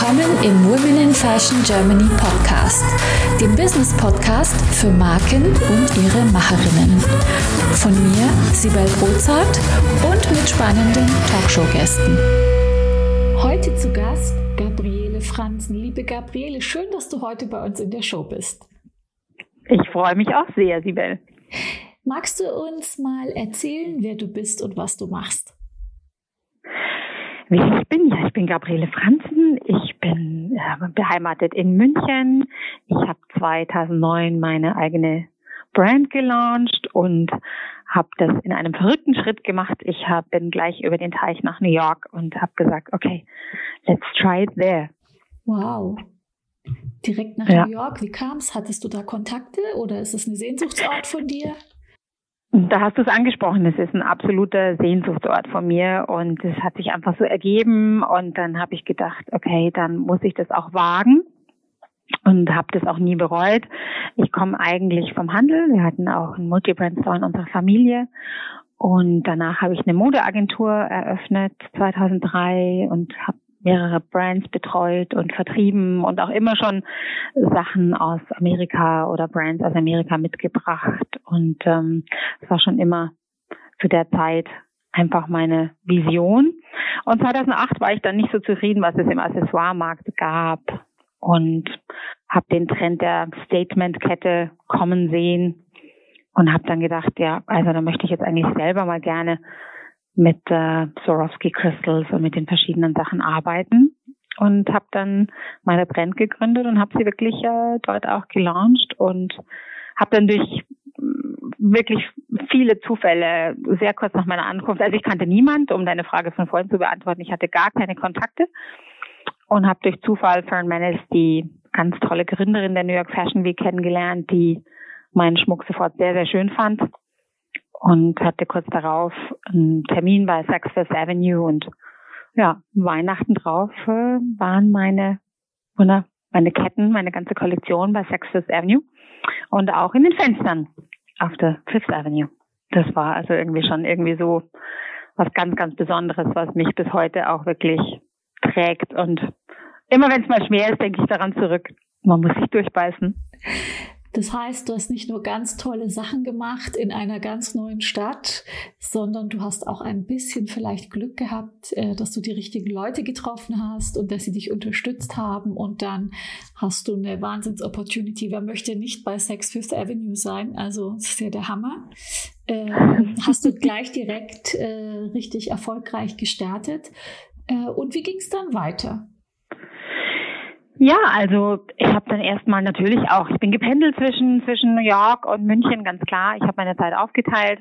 Willkommen im Women in Fashion Germany Podcast, dem Business Podcast für Marken und ihre Macherinnen. Von mir, Sibel Rozart und mit spannenden Talkshow-Gästen. Heute zu Gast Gabriele Franzen. Liebe Gabriele, schön, dass du heute bei uns in der Show bist. Ich freue mich auch sehr, Sibel. Magst du uns mal erzählen, wer du bist und was du machst? Wie ich bin, ja, ich bin Gabriele Franzen. Ich bin äh, beheimatet in München. Ich habe 2009 meine eigene Brand gelauncht und habe das in einem verrückten Schritt gemacht. Ich hab, bin gleich über den Teich nach New York und habe gesagt, okay, let's try it there. Wow. Direkt nach ja. New York, wie kam es? Hattest du da Kontakte oder ist es eine Sehnsuchtsort von dir? Da hast du es angesprochen, es ist ein absoluter Sehnsuchtsort von mir und es hat sich einfach so ergeben und dann habe ich gedacht, okay, dann muss ich das auch wagen und habe das auch nie bereut. Ich komme eigentlich vom Handel, wir hatten auch einen Multibrand-Store in unserer Familie und danach habe ich eine Modeagentur eröffnet 2003 und habe mehrere Brands betreut und vertrieben und auch immer schon Sachen aus Amerika oder Brands aus Amerika mitgebracht. Und ähm, es ähm, war schon immer zu der Zeit einfach meine Vision. Und 2008 war ich dann nicht so zufrieden, was es im Accessoire-Markt gab und habe den Trend der Statement-Kette kommen sehen und habe dann gedacht, ja, also da möchte ich jetzt eigentlich selber mal gerne mit äh, Swarovski Crystals und mit den verschiedenen Sachen arbeiten und habe dann meine Brand gegründet und habe sie wirklich äh, dort auch gelauncht und habe dann durch mm, wirklich viele Zufälle sehr kurz nach meiner Ankunft, also ich kannte niemand, um deine Frage von vorhin zu beantworten, ich hatte gar keine Kontakte und habe durch Zufall Fern Menes, die ganz tolle Gründerin der New York Fashion Week kennengelernt, die meinen Schmuck sofort sehr, sehr schön fand und hatte kurz darauf einen Termin bei Saks Fifth Avenue und ja, Weihnachten drauf äh, waren meine, meine Ketten, meine ganze Kollektion bei Saks Fifth Avenue und auch in den Fenstern auf der Fifth Avenue. Das war also irgendwie schon irgendwie so was ganz, ganz Besonderes, was mich bis heute auch wirklich trägt und immer wenn es mal schwer ist, denke ich daran zurück. Man muss sich durchbeißen. Das heißt, du hast nicht nur ganz tolle Sachen gemacht in einer ganz neuen Stadt, sondern du hast auch ein bisschen vielleicht Glück gehabt, äh, dass du die richtigen Leute getroffen hast und dass sie dich unterstützt haben und dann hast du eine Wahnsinns-Opportunity. Wer möchte nicht bei Sex Fifth Avenue sein? Also, das ist ja der Hammer. Ähm, hast du gleich direkt äh, richtig erfolgreich gestartet. Äh, und wie ging es dann weiter? Ja, also ich habe dann erstmal natürlich auch, ich bin gependelt zwischen, zwischen New York und München, ganz klar. Ich habe meine Zeit aufgeteilt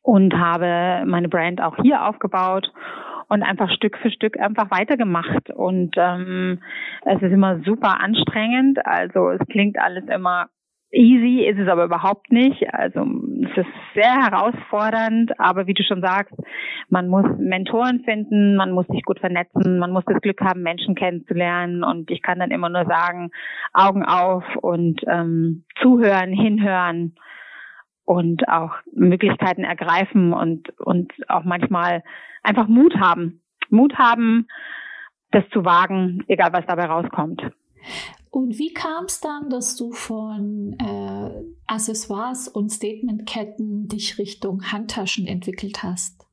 und habe meine Brand auch hier aufgebaut und einfach Stück für Stück einfach weitergemacht. Und ähm, es ist immer super anstrengend. Also es klingt alles immer Easy ist es aber überhaupt nicht. Also es ist sehr herausfordernd, aber wie du schon sagst, man muss Mentoren finden, man muss sich gut vernetzen, man muss das Glück haben, Menschen kennenzulernen und ich kann dann immer nur sagen, Augen auf und ähm, zuhören, hinhören und auch Möglichkeiten ergreifen und, und auch manchmal einfach Mut haben. Mut haben, das zu wagen, egal was dabei rauskommt. Und wie kam es dann, dass du von äh, Accessoires und Statementketten dich Richtung Handtaschen entwickelt hast?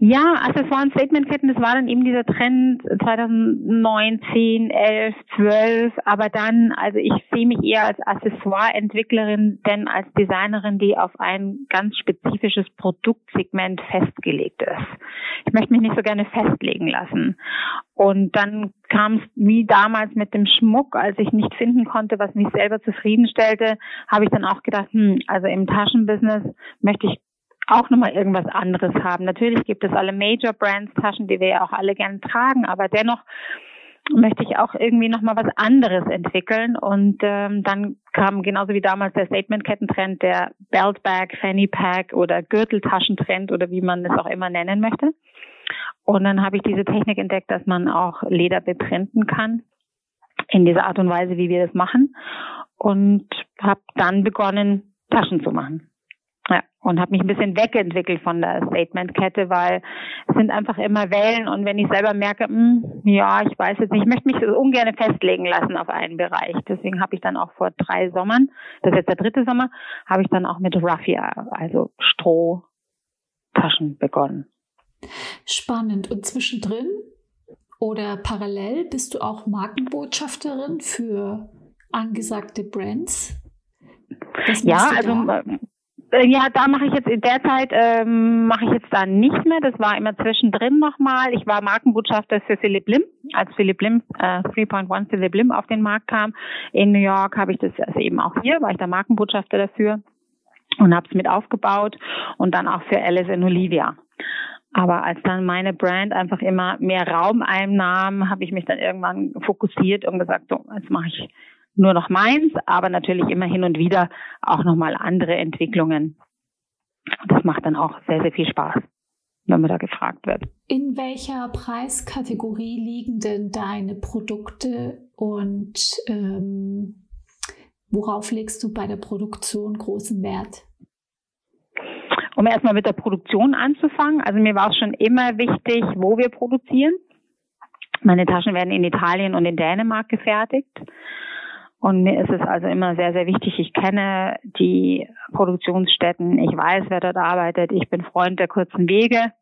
Ja, Accessoire- und Statementketten, das war dann eben dieser Trend 2019, 11, 12. Aber dann, also ich sehe mich eher als Accessoire-Entwicklerin, denn als Designerin, die auf ein ganz spezifisches Produktsegment festgelegt ist. Ich möchte mich nicht so gerne festlegen lassen. Und dann kam es wie damals mit dem Schmuck, als ich nicht finden konnte, was mich selber zufriedenstellte, habe ich dann auch gedacht, hm, also im Taschenbusiness möchte ich auch nochmal irgendwas anderes haben. Natürlich gibt es alle Major Brands Taschen, die wir ja auch alle gerne tragen, aber dennoch möchte ich auch irgendwie nochmal was anderes entwickeln. Und ähm, dann kam genauso wie damals der Statement-Kettentrend, der Belt Bag, Fanny Pack oder Gürteltaschentrend oder wie man es auch immer nennen möchte. Und dann habe ich diese Technik entdeckt, dass man auch Leder beprinten kann in dieser Art und Weise, wie wir das machen. Und habe dann begonnen, Taschen zu machen. Ja, und habe mich ein bisschen wegentwickelt von der Statement-Kette, weil es sind einfach immer Wellen und wenn ich selber merke, mh, hm, ja, ich weiß jetzt nicht, ich möchte mich so ungern festlegen lassen auf einen Bereich. Deswegen habe ich dann auch vor drei Sommern, das ist jetzt der dritte Sommer, habe ich dann auch mit Raffia, also Strohtaschen begonnen. Spannend. Und zwischendrin oder parallel bist du auch Markenbotschafterin für angesagte Brands? ja, also äh, ja, da mache ich jetzt in der Zeit ähm, mache ich jetzt da nicht mehr. Das war immer zwischendrin nochmal. Ich war Markenbotschafter für Philipp Lim, als Philipp Lim äh, 3.1 Philipp Lim auf den Markt kam. In New York habe ich das also eben auch hier, war ich der Markenbotschafter dafür und habe es mit aufgebaut und dann auch für Alice in Olivia. Aber als dann meine Brand einfach immer mehr Raum einnahm, habe ich mich dann irgendwann fokussiert und gesagt, so, jetzt mache ich nur noch meins, aber natürlich immer hin und wieder auch nochmal andere Entwicklungen. Das macht dann auch sehr, sehr viel Spaß, wenn man da gefragt wird. In welcher Preiskategorie liegen denn deine Produkte und ähm, worauf legst du bei der Produktion großen Wert? Um erstmal mit der Produktion anzufangen, also mir war es schon immer wichtig, wo wir produzieren. Meine Taschen werden in Italien und in Dänemark gefertigt. Und mir ist es also immer sehr, sehr wichtig. Ich kenne die Produktionsstätten. Ich weiß, wer dort arbeitet. Ich bin Freund der kurzen Wege.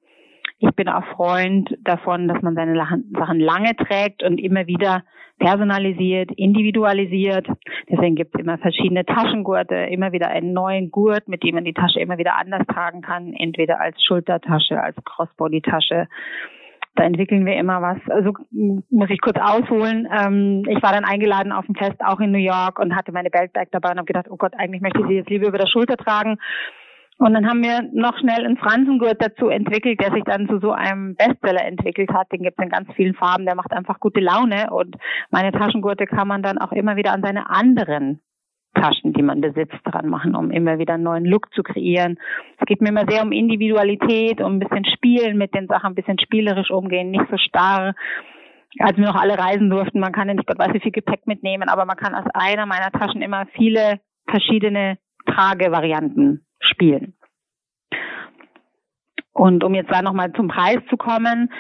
Ich bin auch Freund davon, dass man seine Sachen lange trägt und immer wieder personalisiert, individualisiert. Deswegen gibt es immer verschiedene Taschengurte, immer wieder einen neuen Gurt, mit dem man die Tasche immer wieder anders tragen kann, entweder als Schultertasche, als Crossbody-Tasche da entwickeln wir immer was. Also muss ich kurz ausholen. Ähm, ich war dann eingeladen auf ein Fest auch in New York und hatte meine Beltbag dabei und habe gedacht, oh Gott, eigentlich möchte ich sie jetzt lieber über der Schulter tragen. Und dann haben wir noch schnell einen Franzengurt dazu entwickelt, der sich dann zu so einem Bestseller entwickelt hat. Den gibt es in ganz vielen Farben, der macht einfach gute Laune. Und meine Taschengurte kann man dann auch immer wieder an seine anderen Taschen, die man besitzt, dran machen, um immer wieder einen neuen Look zu kreieren. Es geht mir immer sehr um Individualität, um ein bisschen Spielen mit den Sachen, ein bisschen spielerisch umgehen, nicht so starr. Als wir noch alle reisen durften, man kann ja nicht Gott weiß wie viel Gepäck mitnehmen, aber man kann aus einer meiner Taschen immer viele verschiedene Tragevarianten spielen. Und um jetzt da nochmal zum Preis zu kommen,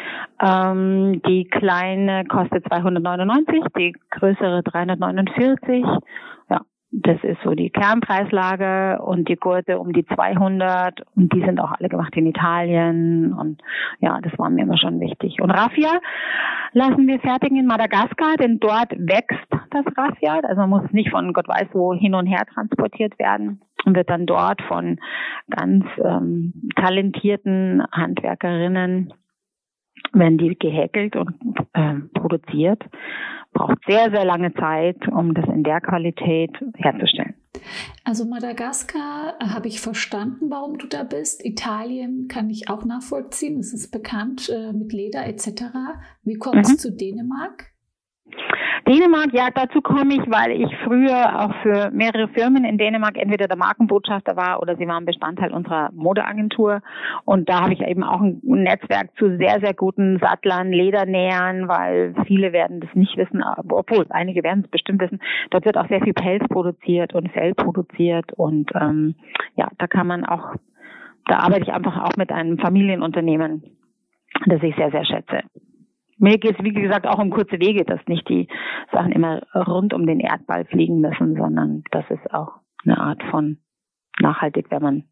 ähm, die kleine kostet 299, die größere 349 das ist so die Kernpreislage und die Gurte um die 200 und die sind auch alle gemacht in Italien und ja, das war mir immer schon wichtig. Und Raffia lassen wir fertigen in Madagaskar, denn dort wächst das Raffia, also man muss nicht von Gott weiß wo hin und her transportiert werden und wird dann dort von ganz ähm, talentierten Handwerkerinnen werden die gehäkelt und äh, produziert braucht sehr, sehr lange Zeit, um das in der Qualität herzustellen. Also Madagaskar äh, habe ich verstanden, warum du da bist. Italien kann ich auch nachvollziehen. Es ist bekannt äh, mit Leder etc. Wie kommt es mhm. zu Dänemark? Dänemark, ja, dazu komme ich, weil ich früher auch für mehrere Firmen in Dänemark entweder der Markenbotschafter war oder sie waren Bestandteil unserer Modeagentur. Und da habe ich eben auch ein Netzwerk zu sehr, sehr guten Sattlern, Ledernähern, weil viele werden das nicht wissen, obwohl einige werden es bestimmt wissen. Dort wird auch sehr viel Pelz produziert und Fell produziert und ähm, ja, da kann man auch, da arbeite ich einfach auch mit einem Familienunternehmen, das ich sehr, sehr schätze. Mir geht es, wie gesagt, auch um kurze Wege, dass nicht die Sachen immer rund um den Erdball fliegen müssen, sondern das ist auch eine Art von nachhaltig, wenn man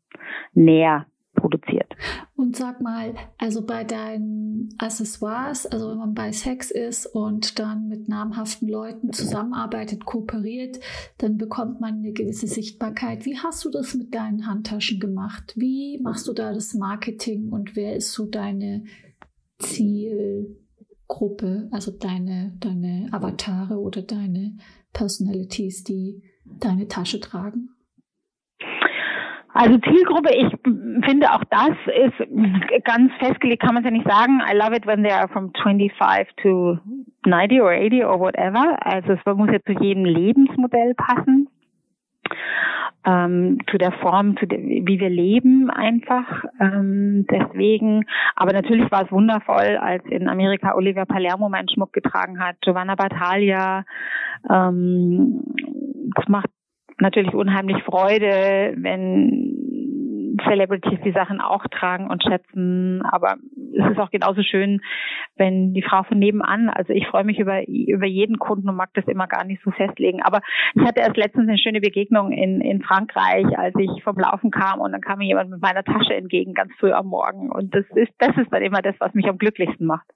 näher produziert. Und sag mal, also bei deinen Accessoires, also wenn man bei Sex ist und dann mit namhaften Leuten zusammenarbeitet, kooperiert, dann bekommt man eine gewisse Sichtbarkeit. Wie hast du das mit deinen Handtaschen gemacht? Wie machst du da das Marketing und wer ist so deine Ziel? Gruppe, also deine, deine Avatare oder deine Personalities, die deine Tasche tragen? Also Zielgruppe, ich finde auch das ist ganz festgelegt, kann man ja nicht sagen. I love it when they are from 25 to 90 or 80 or whatever. Also es muss ja zu jedem Lebensmodell passen ähm, zu der Form, zu der, wie wir leben einfach. Ähm, deswegen, aber natürlich war es wundervoll, als in Amerika Olivia Palermo meinen Schmuck getragen hat, Giovanna Battaglia. Ähm, es macht natürlich unheimlich Freude, wenn Celebrities die Sachen auch tragen und schätzen. Aber es ist auch genauso schön, wenn die Frau von nebenan, also ich freue mich über, über jeden Kunden und mag das immer gar nicht so festlegen. Aber ich hatte erst letztens eine schöne Begegnung in, in Frankreich, als ich vom Laufen kam und dann kam mir jemand mit meiner Tasche entgegen, ganz früh am Morgen. Und das ist, das ist dann immer das, was mich am glücklichsten macht.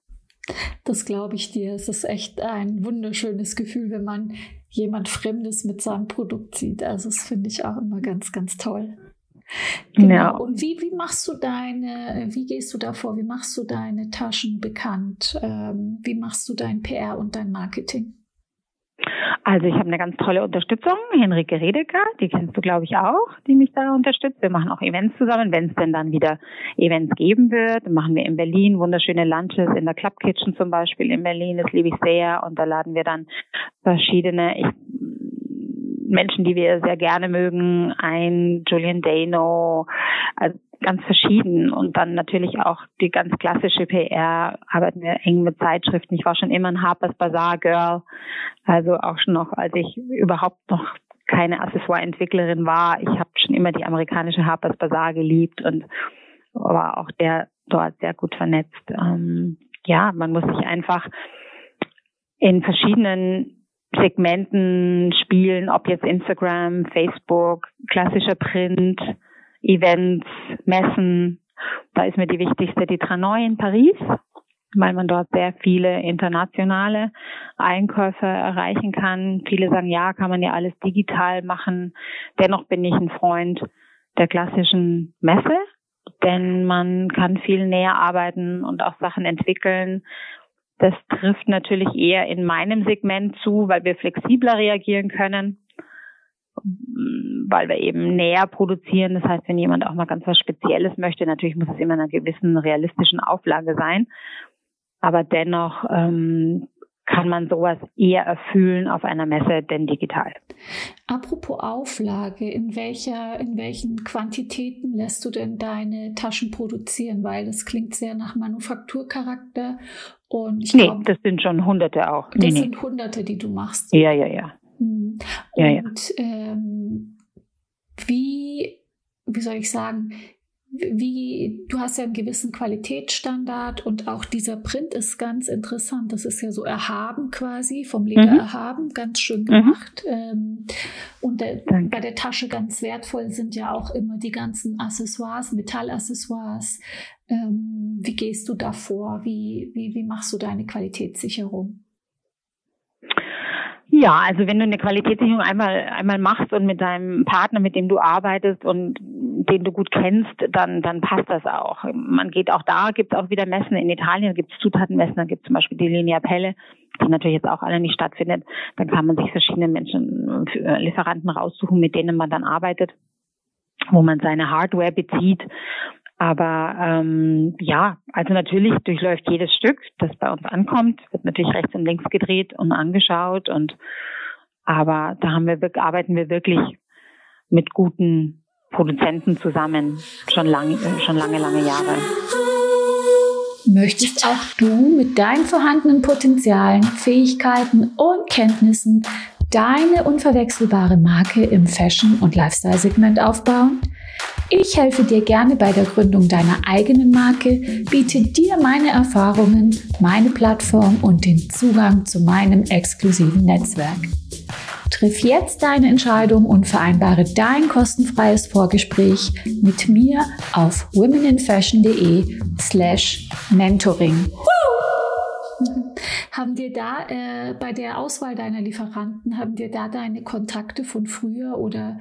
Das glaube ich dir. Es ist echt ein wunderschönes Gefühl, wenn man jemand Fremdes mit seinem Produkt sieht. Also das finde ich auch immer ganz, ganz toll. Genau. Ja. Und wie, wie machst du deine, wie gehst du davor? Wie machst du deine Taschen bekannt? Ähm, wie machst du dein PR und dein Marketing? Also ich habe eine ganz tolle Unterstützung, Henrike Redeker, die kennst du glaube ich auch, die mich da unterstützt. Wir machen auch Events zusammen, wenn es denn dann wieder Events geben wird. Dann machen wir in Berlin wunderschöne Lunches in der Club Kitchen zum Beispiel in Berlin, das liebe ich sehr. Und da laden wir dann verschiedene ich, Menschen, die wir sehr gerne mögen, ein Julian Dano, also ganz verschieden und dann natürlich auch die ganz klassische PR arbeiten wir eng mit Zeitschriften. Ich war schon immer ein Harper's Bazaar Girl, also auch schon noch, als ich überhaupt noch keine Accessoire-Entwicklerin war. Ich habe schon immer die amerikanische Harper's Bazaar geliebt und war auch der dort sehr gut vernetzt. Ähm, ja, man muss sich einfach in verschiedenen Segmenten spielen, ob jetzt Instagram, Facebook, klassischer Print, Events, Messen. Da ist mir die wichtigste die Tranoi in Paris, weil man dort sehr viele internationale Einkäufe erreichen kann. Viele sagen, ja, kann man ja alles digital machen. Dennoch bin ich ein Freund der klassischen Messe, denn man kann viel näher arbeiten und auch Sachen entwickeln. Das trifft natürlich eher in meinem Segment zu, weil wir flexibler reagieren können weil wir eben näher produzieren. Das heißt, wenn jemand auch mal ganz was Spezielles möchte, natürlich muss es immer in einer gewissen realistischen Auflage sein. Aber dennoch ähm, kann man sowas eher erfüllen auf einer Messe denn digital. Apropos Auflage, in welcher, in welchen Quantitäten lässt du denn deine Taschen produzieren? Weil das klingt sehr nach Manufakturcharakter. Und ich nee, glaub, das sind schon Hunderte auch. Das nee, sind nee. Hunderte, die du machst. Ja, ja, ja. Und ja, ja. Ähm, wie, wie soll ich sagen, wie, du hast ja einen gewissen Qualitätsstandard und auch dieser Print ist ganz interessant. Das ist ja so erhaben quasi, vom Leder mhm. erhaben, ganz schön mhm. gemacht. Mhm. und der, bei der Tasche ganz wertvoll sind ja auch immer die ganzen Accessoires, Metallaccessoires. Wie gehst du da vor? Wie, wie, wie machst du deine Qualitätssicherung? Ja, also wenn du eine Qualitätssicherung einmal einmal machst und mit deinem Partner, mit dem du arbeitest und den du gut kennst, dann dann passt das auch. Man geht auch da, gibt es auch wieder Messen in Italien, gibt es Zutatenmessen, da gibt es zum Beispiel die Linea Pelle, die natürlich jetzt auch alle nicht stattfindet. Dann kann man sich verschiedene Menschen, Lieferanten raussuchen, mit denen man dann arbeitet, wo man seine Hardware bezieht aber ähm, ja, also natürlich durchläuft jedes Stück, das bei uns ankommt, wird natürlich rechts und links gedreht und angeschaut und aber da haben wir arbeiten wir wirklich mit guten Produzenten zusammen schon lange schon lange lange Jahre. Möchtest auch du mit deinen vorhandenen Potenzialen, Fähigkeiten und Kenntnissen deine unverwechselbare Marke im Fashion- und Lifestyle-Segment aufbauen? Ich helfe dir gerne bei der Gründung deiner eigenen Marke, biete dir meine Erfahrungen, meine Plattform und den Zugang zu meinem exklusiven Netzwerk. Triff jetzt deine Entscheidung und vereinbare dein kostenfreies Vorgespräch mit mir auf womeninfashion.de slash mentoring. Haben dir da äh, bei der Auswahl deiner Lieferanten, haben dir da deine Kontakte von früher oder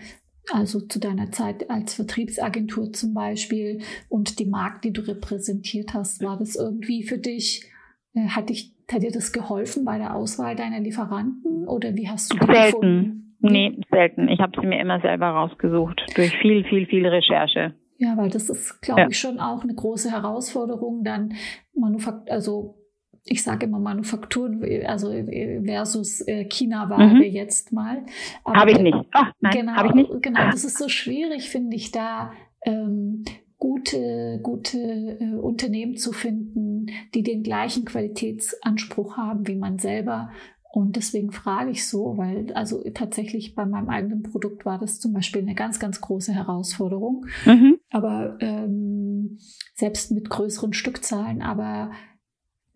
also zu deiner Zeit als Vertriebsagentur zum Beispiel und die Markt, die du repräsentiert hast, war das irgendwie für dich, äh, hat, dich, hat dir das geholfen bei der Auswahl deiner Lieferanten oder wie hast du die Selten. gefunden? Nee, selten. Ich habe sie mir immer selber rausgesucht durch viel, viel, viel Recherche. Ja, weil das ist, glaube ja. ich, schon auch eine große Herausforderung, dann Manufakt also ich sage immer Manufakturen, also versus äh, China-Ware mhm. jetzt mal. Habe ich nicht. Ach, nein, genau, habe ich nicht. Genau, das ist so schwierig, finde ich, da ähm, gute, gute äh, Unternehmen zu finden, die den gleichen Qualitätsanspruch haben wie man selber Und deswegen frage ich so, weil also tatsächlich bei meinem eigenen Produkt war das zum Beispiel eine ganz, ganz große Herausforderung. Mhm. Aber ähm, selbst mit größeren Stückzahlen, aber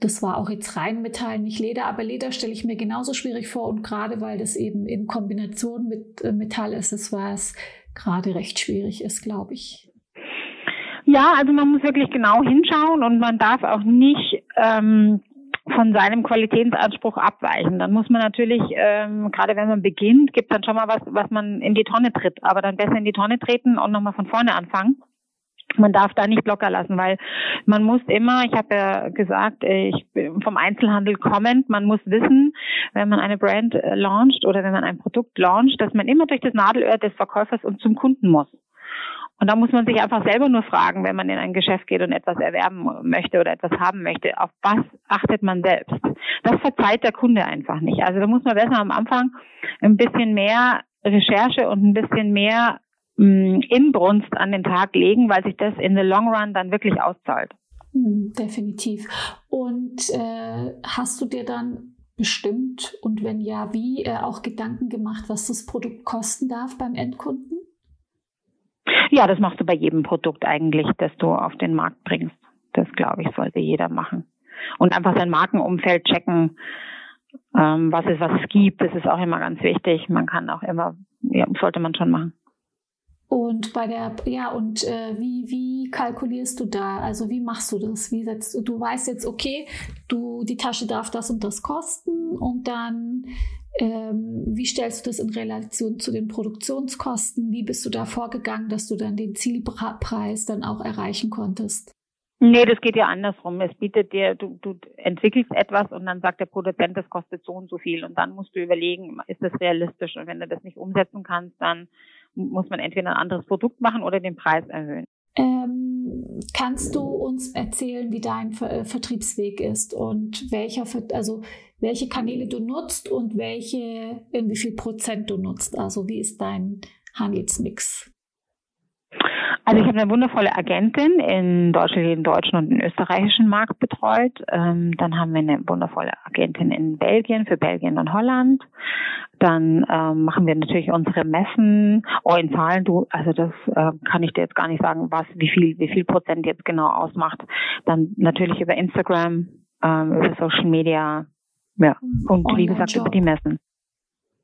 das war auch jetzt rein Metall, nicht Leder, aber Leder stelle ich mir genauso schwierig vor und gerade weil das eben in Kombination mit äh, Metall'accessoires gerade recht schwierig ist, glaube ich. Ja, also man muss wirklich genau hinschauen und man darf auch nicht ähm, von seinem Qualitätsanspruch abweichen. Dann muss man natürlich, ähm, gerade wenn man beginnt, gibt dann schon mal was, was man in die Tonne tritt, aber dann besser in die Tonne treten und nochmal von vorne anfangen. Man darf da nicht locker lassen, weil man muss immer, ich habe ja gesagt, ich bin vom Einzelhandel kommend, man muss wissen, wenn man eine Brand äh, launcht oder wenn man ein Produkt launcht, dass man immer durch das Nadelöhr des Verkäufers und zum Kunden muss. Und da muss man sich einfach selber nur fragen, wenn man in ein Geschäft geht und etwas erwerben möchte oder etwas haben möchte, auf was achtet man selbst? Das verzeiht der Kunde einfach nicht. Also da muss man besser am Anfang ein bisschen mehr Recherche und ein bisschen mehr Inbrunst an den Tag legen, weil sich das in the long run dann wirklich auszahlt. Hm, definitiv. Und äh, hast du dir dann bestimmt und wenn ja, wie äh, auch Gedanken gemacht, was das Produkt kosten darf beim Endkunden? Ja, das machst du bei jedem Produkt eigentlich, das du auf den Markt bringst. Das glaube ich, sollte jeder machen. Und einfach sein Markenumfeld checken, ähm, was es, was es gibt. Das ist auch immer ganz wichtig. Man kann auch immer, ja, sollte man schon machen. Und bei der, ja, und äh, wie, wie kalkulierst du da? Also wie machst du das? Wie setzt du, weißt jetzt, okay, du, die Tasche darf das und das kosten und dann ähm, wie stellst du das in Relation zu den Produktionskosten? Wie bist du da vorgegangen, dass du dann den Zielpreis dann auch erreichen konntest? Nee, das geht ja andersrum. Es bietet dir, du, du entwickelst etwas und dann sagt der Produzent, das kostet so und so viel. Und dann musst du überlegen, ist das realistisch? Und wenn du das nicht umsetzen kannst, dann muss man entweder ein anderes Produkt machen oder den Preis erhöhen. Ähm, kannst du uns erzählen, wie dein Ver äh, Vertriebsweg ist und welcher, also welche Kanäle du nutzt und welche, in wie viel Prozent du nutzt? Also wie ist dein Handelsmix? Also ich habe eine wundervolle Agentin in Deutschland, den deutschen und den österreichischen Markt betreut. Ähm, dann haben wir eine wundervolle Agentin in Belgien für Belgien und Holland. Dann ähm, machen wir natürlich unsere Messen. Oh, in Zahlen, du, also das äh, kann ich dir jetzt gar nicht sagen, was, wie viel, wie viel Prozent jetzt genau ausmacht. Dann natürlich über Instagram, ähm, über Social Media, ja. Und wie gesagt, über die Messen.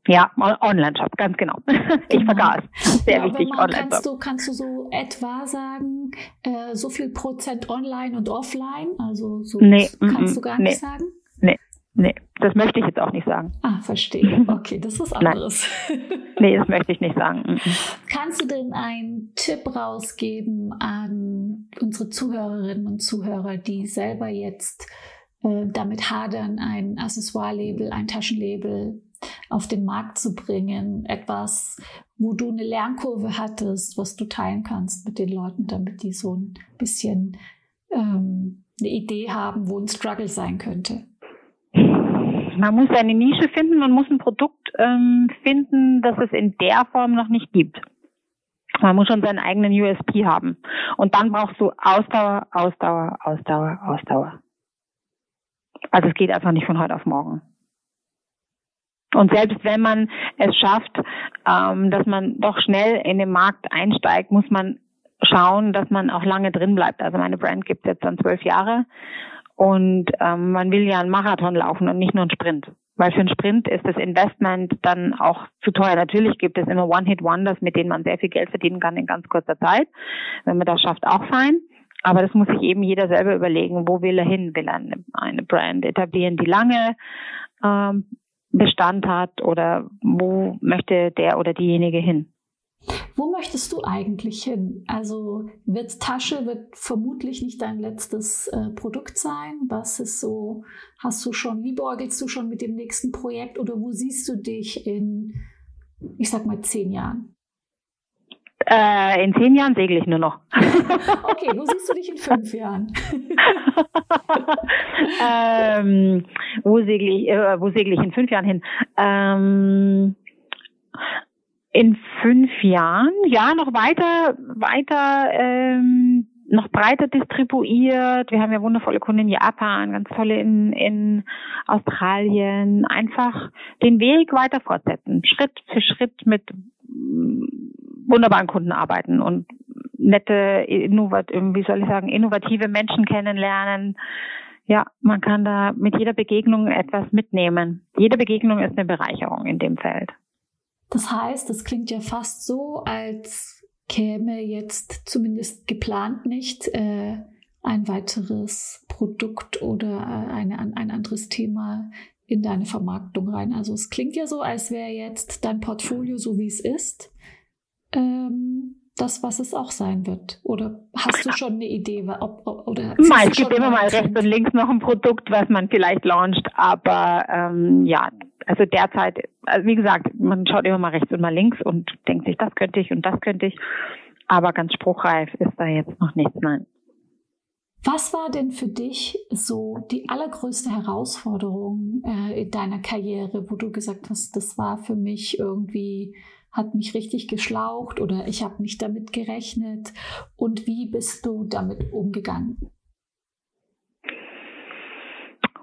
Ja, Online-Shop, ganz genau. Ich genau. vergaß. Sehr ja, wichtig, Online-Shop. Kannst du, kannst du so etwa sagen, äh, so viel Prozent online und offline? Also so nee, kannst du gar nee, nicht sagen? Nee, nee, das möchte ich jetzt auch nicht sagen. Ah, verstehe. Okay, das ist anderes. nee, das möchte ich nicht sagen. Kannst du denn einen Tipp rausgeben an unsere Zuhörerinnen und Zuhörer, die selber jetzt äh, damit hadern, ein Accessoire-Label, ein Taschenlabel auf den Markt zu bringen, etwas, wo du eine Lernkurve hattest, was du teilen kannst mit den Leuten, damit die so ein bisschen ähm, eine Idee haben, wo ein Struggle sein könnte? Man muss eine Nische finden, man muss ein Produkt ähm, finden, das es in der Form noch nicht gibt. Man muss schon seinen eigenen USP haben. Und dann brauchst du Ausdauer, Ausdauer, Ausdauer, Ausdauer. Also es geht einfach nicht von heute auf morgen. Und selbst wenn man es schafft, ähm, dass man doch schnell in den Markt einsteigt, muss man schauen, dass man auch lange drin bleibt. Also meine Brand gibt jetzt dann zwölf Jahre und ähm, man will ja einen Marathon laufen und nicht nur einen Sprint. Weil für einen Sprint ist das Investment dann auch zu teuer. Natürlich gibt es immer One-Hit-Wonders, mit denen man sehr viel Geld verdienen kann in ganz kurzer Zeit. Wenn man das schafft, auch fein. Aber das muss sich eben jeder selber überlegen, wo will er hin? Will er eine, eine Brand etablieren, die lange ähm, Bestand hat oder wo möchte der oder diejenige hin? Wo möchtest du eigentlich hin? Also wird Tasche wird vermutlich nicht dein letztes äh, Produkt sein. Was ist so? Hast du schon liebäugelst du schon mit dem nächsten Projekt oder wo siehst du dich in, ich sag mal zehn Jahren? Äh, in zehn Jahren segle ich nur noch. okay, wo siehst du dich in fünf Jahren? ähm, wo segle ich, äh, wo segle ich in fünf Jahren hin? Ähm, in fünf Jahren, ja, noch weiter, weiter ähm, noch breiter distribuiert. Wir haben ja wundervolle Kunden in Japan, ganz tolle in, in Australien. Einfach den Weg weiter fortsetzen, Schritt für Schritt mit wunderbaren Kunden arbeiten und nette, innovat, wie soll ich sagen, innovative Menschen kennenlernen. Ja, man kann da mit jeder Begegnung etwas mitnehmen. Jede Begegnung ist eine Bereicherung in dem Feld. Das heißt, es klingt ja fast so, als käme jetzt zumindest geplant nicht äh, ein weiteres Produkt oder äh, eine, ein anderes Thema in deine Vermarktung rein. Also es klingt ja so, als wäre jetzt dein Portfolio so wie es ist. Ähm, das, was es auch sein wird? Oder hast du schon eine Idee? Ob, oder es gibt immer mal rechts und links noch ein Produkt, was man vielleicht launcht, aber ähm, ja, also derzeit, also wie gesagt, man schaut immer mal rechts und mal links und denkt sich, das könnte ich und das könnte ich, aber ganz spruchreif ist da jetzt noch nichts, nein. Was war denn für dich so die allergrößte Herausforderung äh, in deiner Karriere, wo du gesagt hast, das war für mich irgendwie hat mich richtig geschlaucht oder ich habe nicht damit gerechnet? Und wie bist du damit umgegangen?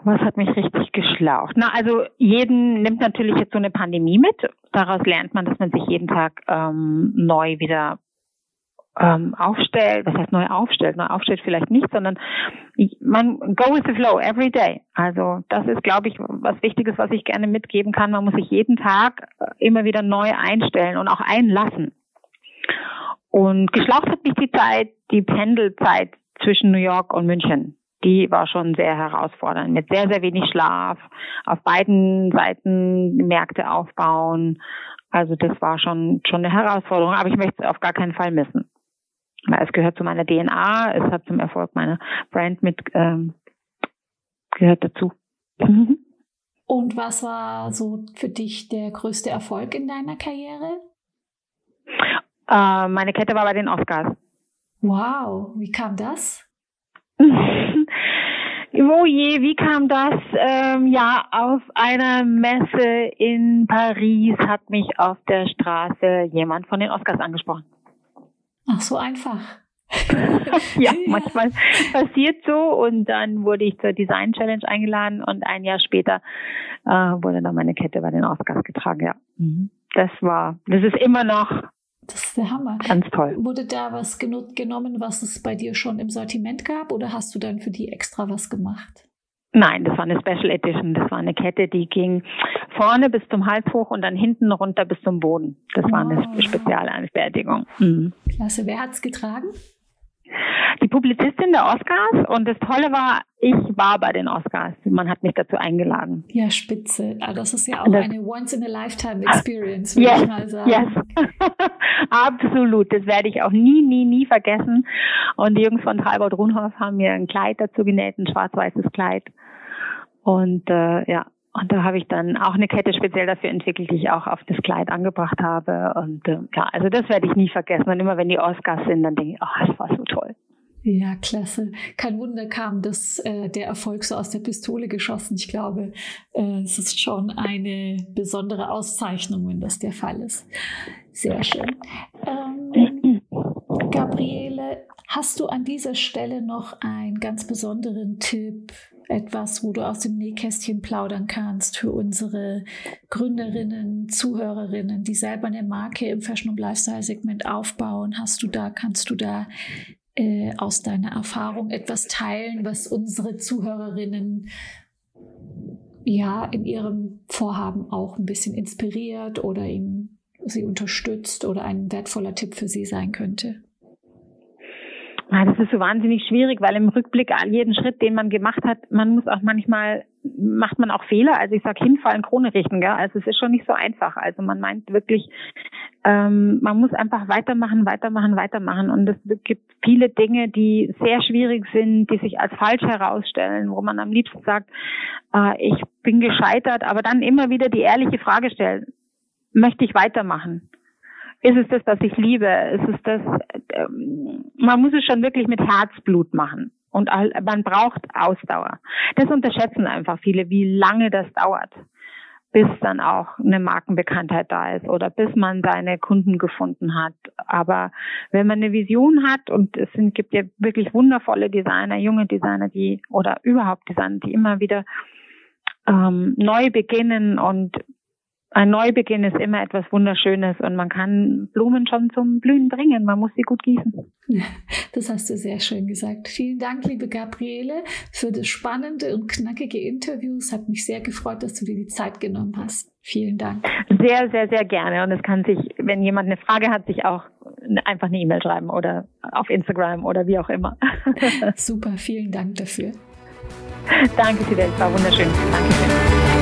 Was hat mich richtig geschlaucht? Na, also jeden nimmt natürlich jetzt so eine Pandemie mit. Daraus lernt man, dass man sich jeden Tag ähm, neu wieder ähm, aufstellt, was heißt neu aufstellt? Neu aufstellt vielleicht nicht, sondern man go with the flow every day. Also das ist, glaube ich, was Wichtiges, was ich gerne mitgeben kann. Man muss sich jeden Tag äh, immer wieder neu einstellen und auch einlassen. Und geschlaucht hat mich die Zeit, die Pendelzeit zwischen New York und München. Die war schon sehr herausfordernd, mit sehr, sehr wenig Schlaf, auf beiden Seiten Märkte aufbauen. Also das war schon, schon eine Herausforderung, aber ich möchte es auf gar keinen Fall missen es gehört zu meiner DNA, es hat zum Erfolg meiner Brand mit ähm, gehört dazu. Mhm. Und was war so für dich der größte Erfolg in deiner Karriere? Äh, meine Kette war bei den Oscars. Wow, wie kam das? Oh je, wie kam das? Ähm, ja, auf einer Messe in Paris hat mich auf der Straße jemand von den Oscars angesprochen. Ach, so einfach. ja, manchmal passiert so und dann wurde ich zur Design Challenge eingeladen und ein Jahr später äh, wurde dann meine Kette bei den Oscars getragen. Ja, mhm. das war, das ist immer noch. Das ist der Hammer. Ganz toll. Wurde da was genommen, was es bei dir schon im Sortiment gab oder hast du dann für die extra was gemacht? Nein, das war eine Special Edition. Das war eine Kette, die ging vorne bis zum Hals hoch und dann hinten runter bis zum Boden. Das war eine oh. Spezialanfertigung. Mhm. Klasse. Wer hat's getragen? Die Publizistin der Oscars und das Tolle war, ich war bei den Oscars. Man hat mich dazu eingeladen. Ja, spitze. Ah, das ist ja auch das, eine Once-in-a-Lifetime-Experience, würde yes, ich mal sagen. Yes. Absolut. Das werde ich auch nie, nie, nie vergessen. Und die Jungs von Talbot Runhoff haben mir ein Kleid dazu genäht, ein schwarz-weißes Kleid. Und äh, ja, und da habe ich dann auch eine Kette speziell dafür entwickelt, die ich auch auf das Kleid angebracht habe. Und äh, ja, also das werde ich nie vergessen. Und immer wenn die Oscars sind, dann denke ich, oh, das war so toll. Ja, klasse. Kein Wunder kam das, äh, der Erfolg so aus der Pistole geschossen. Ich glaube, äh, es ist schon eine besondere Auszeichnung, wenn das der Fall ist. Sehr schön. Ähm, Gabriele, hast du an dieser Stelle noch einen ganz besonderen Tipp etwas, wo du aus dem Nähkästchen plaudern kannst für unsere Gründerinnen, Zuhörerinnen, die selber eine Marke im Fashion- und Lifestyle-Segment aufbauen? Hast du da, kannst du da äh, aus deiner Erfahrung etwas teilen, was unsere Zuhörerinnen ja in ihrem Vorhaben auch ein bisschen inspiriert oder ihnen sie unterstützt oder ein wertvoller Tipp für sie sein könnte? Ah, das ist so wahnsinnig schwierig, weil im Rückblick jeden Schritt, den man gemacht hat, man muss auch manchmal, macht man auch Fehler. Also ich sag hinfallen, Krone richten, gell? Also es ist schon nicht so einfach. Also man meint wirklich, ähm, man muss einfach weitermachen, weitermachen, weitermachen. Und es gibt viele Dinge, die sehr schwierig sind, die sich als falsch herausstellen, wo man am liebsten sagt, äh, ich bin gescheitert, aber dann immer wieder die ehrliche Frage stellt, möchte ich weitermachen? Ist es das, was ich liebe? Ist es das, ähm, man muss es schon wirklich mit Herzblut machen. Und man braucht Ausdauer. Das unterschätzen einfach viele, wie lange das dauert. bis dann auch eine Markenbekanntheit da ist oder bis man seine Kunden gefunden hat. Aber wenn man eine Vision hat und es sind, gibt ja wirklich wundervolle Designer, junge Designer, die oder überhaupt Designer, die immer wieder ähm, neu beginnen und ein Neubeginn ist immer etwas Wunderschönes und man kann Blumen schon zum Blühen bringen. Man muss sie gut gießen. Das hast du sehr schön gesagt. Vielen Dank, liebe Gabriele, für das spannende und knackige Interview. Es hat mich sehr gefreut, dass du dir die Zeit genommen hast. Vielen Dank. Sehr, sehr, sehr gerne. Und es kann sich, wenn jemand eine Frage hat, sich auch einfach eine E-Mail schreiben oder auf Instagram oder wie auch immer. Super, vielen Dank dafür. Danke, Fidel. War wunderschön. Dankeschön.